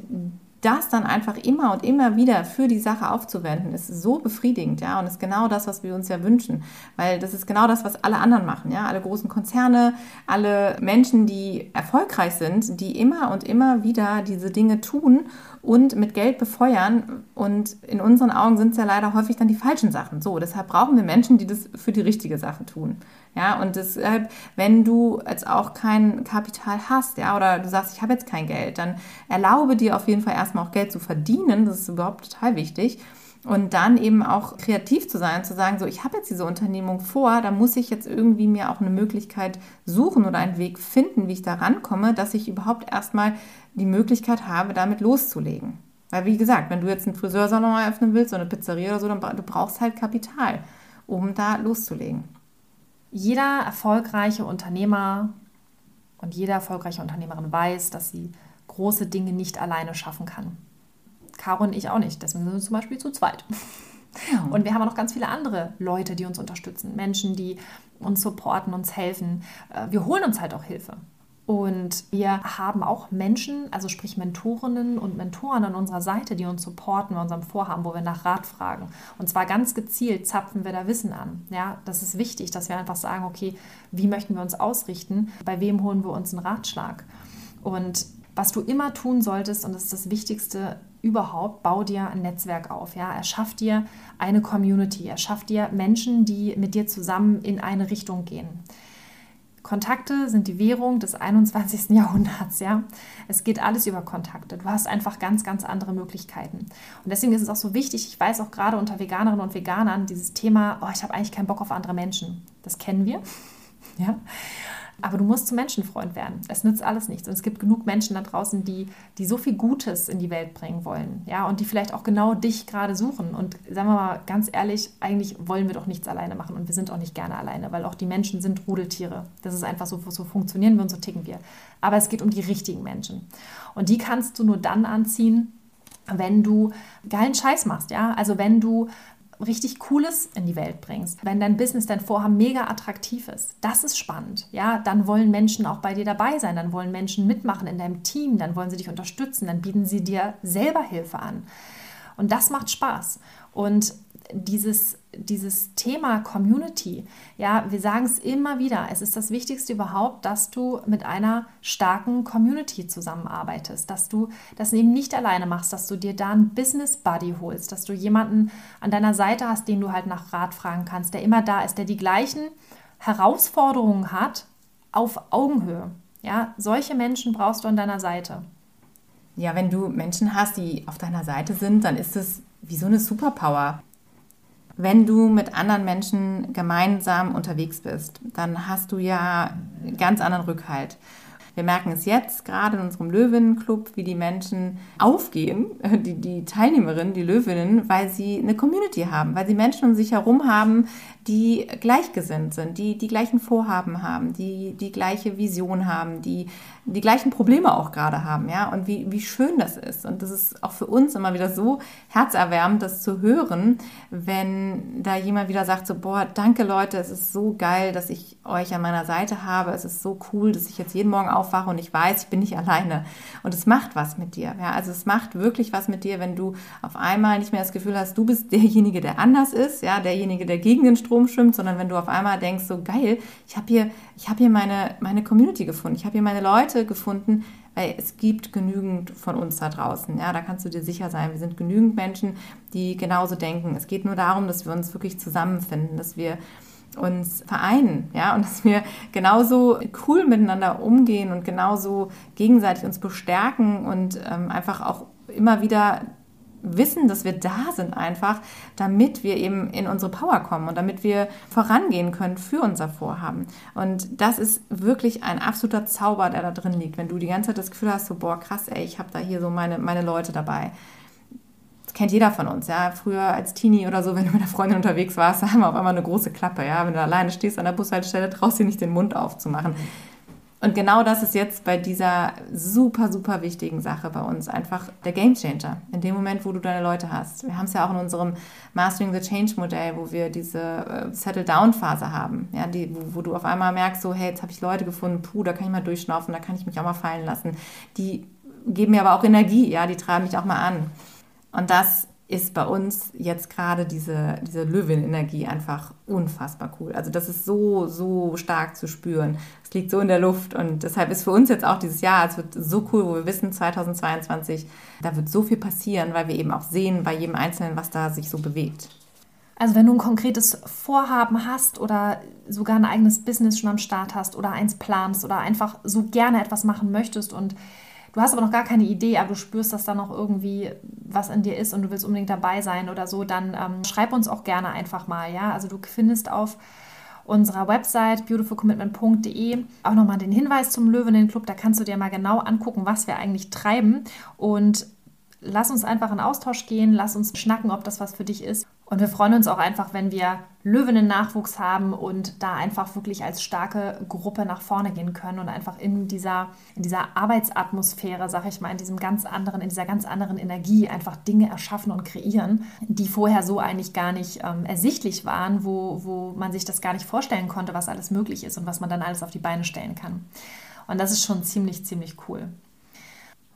das dann einfach immer und immer wieder für die Sache aufzuwenden, ist so befriedigend, ja, und ist genau das, was wir uns ja wünschen, weil das ist genau das, was alle anderen machen, ja, alle großen Konzerne, alle Menschen, die erfolgreich sind, die immer und immer wieder diese Dinge tun und mit Geld befeuern. Und in unseren Augen sind es ja leider häufig dann die falschen Sachen. So, deshalb brauchen wir Menschen, die das für die richtige Sache tun. Ja, und deshalb, wenn du jetzt auch kein Kapital hast, ja, oder du sagst, ich habe jetzt kein Geld, dann erlaube dir auf jeden Fall erstmal auch Geld zu verdienen. Das ist überhaupt total wichtig. Und dann eben auch kreativ zu sein, zu sagen, so, ich habe jetzt diese Unternehmung vor, da muss ich jetzt irgendwie mir auch eine Möglichkeit suchen oder einen Weg finden, wie ich da rankomme, dass ich überhaupt erstmal die Möglichkeit habe, damit loszulegen. Weil, wie gesagt, wenn du jetzt einen Friseursalon eröffnen willst oder eine Pizzeria oder so, dann du brauchst halt Kapital, um da loszulegen. Jeder erfolgreiche Unternehmer und jede erfolgreiche Unternehmerin weiß, dass sie große Dinge nicht alleine schaffen kann. Caro und ich auch nicht. Deswegen sind wir zum Beispiel zu zweit. Ja. Und wir haben auch noch ganz viele andere Leute, die uns unterstützen. Menschen, die uns supporten, uns helfen. Äh, wir holen uns halt auch Hilfe. Und wir haben auch Menschen, also sprich Mentorinnen und Mentoren an unserer Seite, die uns supporten bei unserem Vorhaben, wo wir nach Rat fragen. Und zwar ganz gezielt zapfen wir da Wissen an. Ja, das ist wichtig, dass wir einfach sagen, okay, wie möchten wir uns ausrichten? Bei wem holen wir uns einen Ratschlag? Und was du immer tun solltest, und das ist das Wichtigste überhaupt, bau dir ein Netzwerk auf. Ja? Erschaff dir eine Community, erschaff dir Menschen, die mit dir zusammen in eine Richtung gehen. Kontakte sind die Währung des 21. <laughs> Jahrhunderts, ja. Es geht alles über Kontakte. Du hast einfach ganz, ganz andere Möglichkeiten. Und deswegen ist es auch so wichtig, ich weiß auch gerade unter Veganerinnen und Veganern, dieses Thema, oh, ich habe eigentlich keinen Bock auf andere Menschen. Das kennen wir, <laughs> ja. Aber du musst zum Menschenfreund werden. Es nützt alles nichts. Und es gibt genug Menschen da draußen, die, die so viel Gutes in die Welt bringen wollen. Ja, und die vielleicht auch genau dich gerade suchen. Und sagen wir mal ganz ehrlich, eigentlich wollen wir doch nichts alleine machen. Und wir sind auch nicht gerne alleine, weil auch die Menschen sind Rudeltiere. Das ist einfach so, so funktionieren wir und so ticken wir. Aber es geht um die richtigen Menschen. Und die kannst du nur dann anziehen, wenn du geilen Scheiß machst, ja? Also wenn du richtig Cooles in die Welt bringst, wenn dein Business, dein Vorhaben mega attraktiv ist, das ist spannend. Ja, dann wollen Menschen auch bei dir dabei sein, dann wollen Menschen mitmachen in deinem Team, dann wollen sie dich unterstützen, dann bieten sie dir selber Hilfe an. Und das macht Spaß. Und dieses, dieses Thema Community, ja, wir sagen es immer wieder, es ist das Wichtigste überhaupt, dass du mit einer starken Community zusammenarbeitest, dass du das eben nicht alleine machst, dass du dir da einen Business Buddy holst, dass du jemanden an deiner Seite hast, den du halt nach Rat fragen kannst, der immer da ist, der die gleichen Herausforderungen hat auf Augenhöhe. Ja, solche Menschen brauchst du an deiner Seite. Ja, wenn du Menschen hast, die auf deiner Seite sind, dann ist es wie so eine Superpower. Wenn du mit anderen Menschen gemeinsam unterwegs bist, dann hast du ja ganz anderen Rückhalt. Wir merken es jetzt gerade in unserem Löwenclub, wie die Menschen aufgehen, <laughs> die, die Teilnehmerinnen, die Löwinnen, weil sie eine Community haben, weil sie Menschen um sich herum haben, die gleichgesinnt sind, die die gleichen Vorhaben haben, die die gleiche Vision haben, die die gleichen Probleme auch gerade haben, ja, und wie, wie schön das ist. Und das ist auch für uns immer wieder so herzerwärmend, das zu hören, wenn da jemand wieder sagt, so, boah, danke Leute, es ist so geil, dass ich euch an meiner Seite habe, es ist so cool, dass ich jetzt jeden Morgen aufwache und ich weiß, ich bin nicht alleine. Und es macht was mit dir, ja, also es macht wirklich was mit dir, wenn du auf einmal nicht mehr das Gefühl hast, du bist derjenige, der anders ist, ja, derjenige, der gegen den Strom schwimmt, sondern wenn du auf einmal denkst, so geil, ich habe hier, ich habe hier meine, meine Community gefunden, ich habe hier meine Leute, Leute gefunden, weil es gibt genügend von uns da draußen. Ja, da kannst du dir sicher sein. Wir sind genügend Menschen, die genauso denken. Es geht nur darum, dass wir uns wirklich zusammenfinden, dass wir uns vereinen, ja, und dass wir genauso cool miteinander umgehen und genauso gegenseitig uns bestärken und ähm, einfach auch immer wieder wissen, dass wir da sind einfach, damit wir eben in unsere Power kommen und damit wir vorangehen können für unser Vorhaben. Und das ist wirklich ein absoluter Zauber, der da drin liegt, wenn du die ganze Zeit das Gefühl hast, so, boah, krass, ey, ich habe da hier so meine, meine Leute dabei. Das kennt jeder von uns, ja. Früher als Teenie oder so, wenn du mit einer Freundin unterwegs warst, da haben wir auf einmal eine große Klappe, ja. Wenn du alleine stehst an der Bushaltestelle, traust du nicht den Mund aufzumachen. Und genau das ist jetzt bei dieser super, super wichtigen Sache bei uns einfach der Game Changer. In dem Moment, wo du deine Leute hast. Wir haben es ja auch in unserem Mastering the Change Modell, wo wir diese äh, Settle-Down-Phase haben, ja, die, wo, wo, du auf einmal merkst, so, hey, jetzt habe ich Leute gefunden, puh, da kann ich mal durchschnaufen, da kann ich mich auch mal fallen lassen. Die geben mir aber auch Energie, ja, die treiben mich auch mal an. Und das ist bei uns jetzt gerade diese, diese Löwin-Energie einfach unfassbar cool. Also das ist so, so stark zu spüren. Es liegt so in der Luft und deshalb ist für uns jetzt auch dieses Jahr, es wird so cool, wo wir wissen, 2022, da wird so viel passieren, weil wir eben auch sehen bei jedem Einzelnen, was da sich so bewegt. Also wenn du ein konkretes Vorhaben hast oder sogar ein eigenes Business schon am Start hast oder eins planst oder einfach so gerne etwas machen möchtest und du hast aber noch gar keine Idee, aber du spürst, dass da noch irgendwie was in dir ist und du willst unbedingt dabei sein oder so, dann ähm, schreib uns auch gerne einfach mal. Ja, also du findest auf unserer Website beautifulcommitment.de auch nochmal den Hinweis zum Löwinnen Club. Da kannst du dir mal genau angucken, was wir eigentlich treiben und lass uns einfach in Austausch gehen, lass uns schnacken, ob das was für dich ist. Und wir freuen uns auch einfach, wenn wir Löwinnen-Nachwuchs haben und da einfach wirklich als starke Gruppe nach vorne gehen können und einfach in dieser, in dieser Arbeitsatmosphäre, sag ich mal, in diesem ganz anderen, in dieser ganz anderen Energie einfach Dinge erschaffen und kreieren, die vorher so eigentlich gar nicht ähm, ersichtlich waren, wo, wo man sich das gar nicht vorstellen konnte, was alles möglich ist und was man dann alles auf die Beine stellen kann. Und das ist schon ziemlich, ziemlich cool.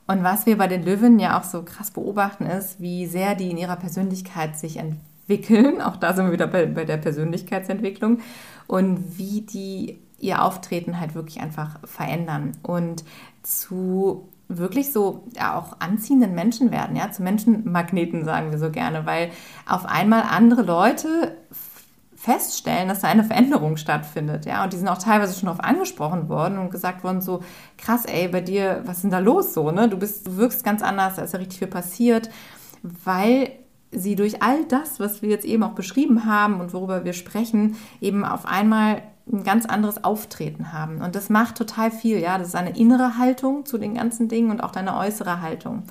Und was wir bei den Löwen ja auch so krass beobachten, ist, wie sehr die in ihrer Persönlichkeit sich entwickeln entwickeln. <laughs> Auch da sind wir wieder bei, bei der Persönlichkeitsentwicklung. Und wie die ihr Auftreten halt wirklich einfach verändern und zu wirklich so ja, auch anziehenden Menschen werden, ja, zu Menschenmagneten sagen wir so gerne, weil auf einmal andere Leute feststellen, dass da eine Veränderung stattfindet, ja, und die sind auch teilweise schon darauf angesprochen worden und gesagt worden so, krass, ey, bei dir, was ist denn da los so, ne, du bist, du wirkst ganz anders, da ist ja richtig viel passiert, weil sie durch all das, was wir jetzt eben auch beschrieben haben und worüber wir sprechen, eben auf einmal ein ganz anderes Auftreten haben. Und das macht total viel, ja. Das ist eine innere Haltung zu den ganzen Dingen und auch deine äußere Haltung.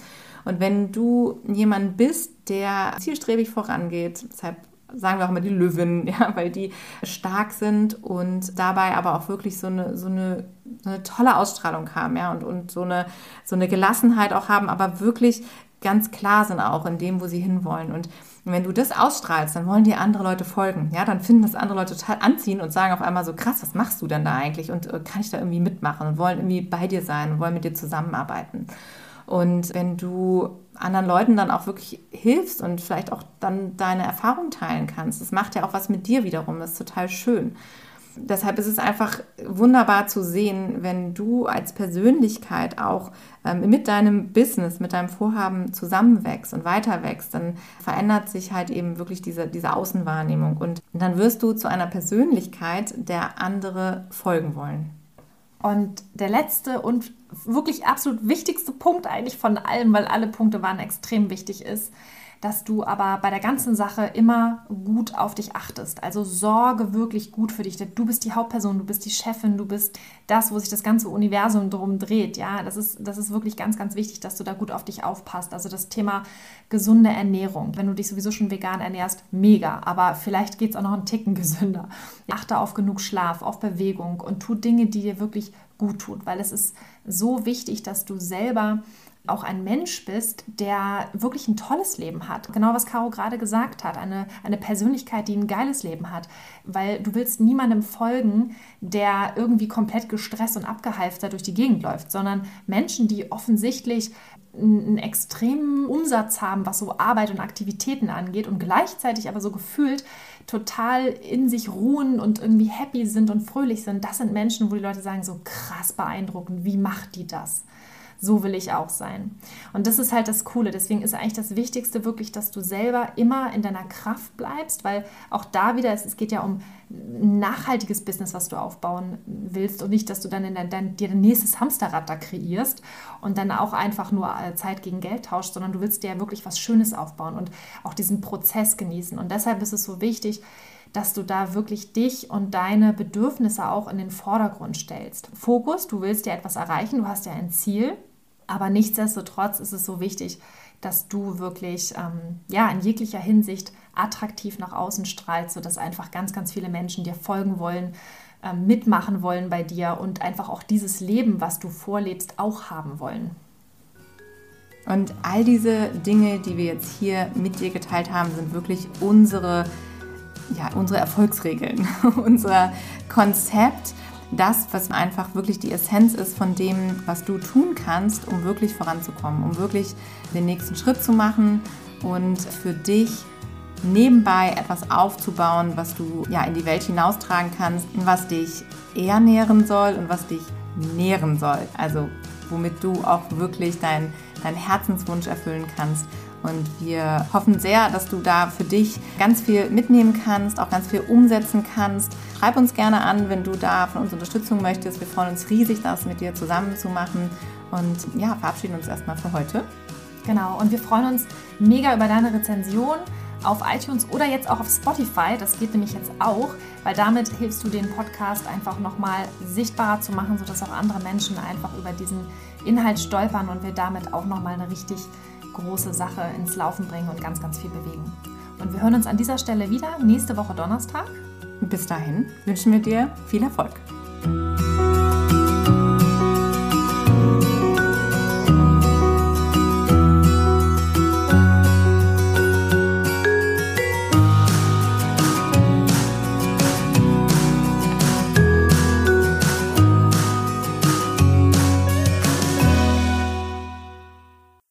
Und wenn du jemand bist, der zielstrebig vorangeht, deshalb sagen wir auch immer die Löwen, <laughs> ja, weil die stark sind und dabei aber auch wirklich so eine, so eine, so eine tolle Ausstrahlung haben, ja, und, und so, eine, so eine Gelassenheit auch haben, aber wirklich ganz klar sind auch in dem, wo sie hinwollen. Und wenn du das ausstrahlst, dann wollen dir andere Leute folgen. Ja, dann finden das andere Leute total anziehen und sagen auf einmal so, krass, was machst du denn da eigentlich? Und äh, kann ich da irgendwie mitmachen und wollen irgendwie bei dir sein und wollen mit dir zusammenarbeiten. Und wenn du anderen Leuten dann auch wirklich hilfst und vielleicht auch dann deine Erfahrung teilen kannst, das macht ja auch was mit dir wiederum, das ist total schön deshalb ist es einfach wunderbar zu sehen, wenn du als Persönlichkeit auch ähm, mit deinem Business, mit deinem Vorhaben zusammenwächst und weiterwächst, dann verändert sich halt eben wirklich diese, diese Außenwahrnehmung und dann wirst du zu einer Persönlichkeit, der andere folgen wollen. Und der letzte und wirklich absolut wichtigste Punkt eigentlich von allem, weil alle Punkte waren extrem wichtig ist, dass du aber bei der ganzen Sache immer gut auf dich achtest. Also sorge wirklich gut für dich. Du bist die Hauptperson, du bist die Chefin, du bist das, wo sich das ganze Universum drum dreht. Ja, das ist, das ist wirklich ganz, ganz wichtig, dass du da gut auf dich aufpasst. Also das Thema gesunde Ernährung. Wenn du dich sowieso schon vegan ernährst, mega. Aber vielleicht geht es auch noch einen Ticken <laughs> gesünder. Achte auf genug Schlaf, auf Bewegung und tu Dinge, die dir wirklich gut tun, weil es ist so wichtig, dass du selber auch ein Mensch bist, der wirklich ein tolles Leben hat. Genau was Caro gerade gesagt hat, eine, eine Persönlichkeit, die ein geiles Leben hat. Weil du willst niemandem folgen, der irgendwie komplett gestresst und abgehalftert durch die Gegend läuft, sondern Menschen, die offensichtlich einen extremen Umsatz haben, was so Arbeit und Aktivitäten angeht und gleichzeitig aber so gefühlt total in sich ruhen und irgendwie happy sind und fröhlich sind. Das sind Menschen, wo die Leute sagen, so krass beeindruckend, wie macht die das? So will ich auch sein. Und das ist halt das Coole. Deswegen ist eigentlich das Wichtigste wirklich, dass du selber immer in deiner Kraft bleibst, weil auch da wieder, es, es geht ja um ein nachhaltiges Business, was du aufbauen willst und nicht, dass du dann in dein, dein, dir ein nächstes Hamsterrad da kreierst und dann auch einfach nur äh, Zeit gegen Geld tauscht, sondern du willst dir ja wirklich was Schönes aufbauen und auch diesen Prozess genießen. Und deshalb ist es so wichtig, dass du da wirklich dich und deine Bedürfnisse auch in den Vordergrund stellst. Fokus, du willst ja etwas erreichen, du hast ja ein Ziel aber nichtsdestotrotz ist es so wichtig, dass du wirklich ähm, ja, in jeglicher Hinsicht attraktiv nach außen strahlst, sodass einfach ganz, ganz viele Menschen dir folgen wollen, äh, mitmachen wollen bei dir und einfach auch dieses Leben, was du vorlebst, auch haben wollen. Und all diese Dinge, die wir jetzt hier mit dir geteilt haben, sind wirklich unsere, ja, unsere Erfolgsregeln, <laughs> unser Konzept, das, was einfach wirklich die Essenz ist von dem, was du tun kannst, um wirklich voranzukommen, um wirklich den nächsten Schritt zu machen und für dich nebenbei etwas aufzubauen, was du ja in die Welt hinaustragen kannst, was dich eher nähren soll und was dich nähren soll. Also womit du auch wirklich deinen dein Herzenswunsch erfüllen kannst. Und wir hoffen sehr, dass du da für dich ganz viel mitnehmen kannst, auch ganz viel umsetzen kannst. Schreib uns gerne an, wenn du da von uns Unterstützung möchtest. Wir freuen uns riesig, das mit dir zusammen zu machen. Und ja, verabschieden uns erstmal für heute. Genau, und wir freuen uns mega über deine Rezension auf iTunes oder jetzt auch auf Spotify. Das geht nämlich jetzt auch, weil damit hilfst du den Podcast einfach nochmal sichtbarer zu machen, sodass auch andere Menschen einfach über diesen Inhalt stolpern und wir damit auch nochmal eine richtig große Sache ins Laufen bringen und ganz, ganz viel bewegen. Und wir hören uns an dieser Stelle wieder nächste Woche Donnerstag. Bis dahin wünschen wir dir viel Erfolg.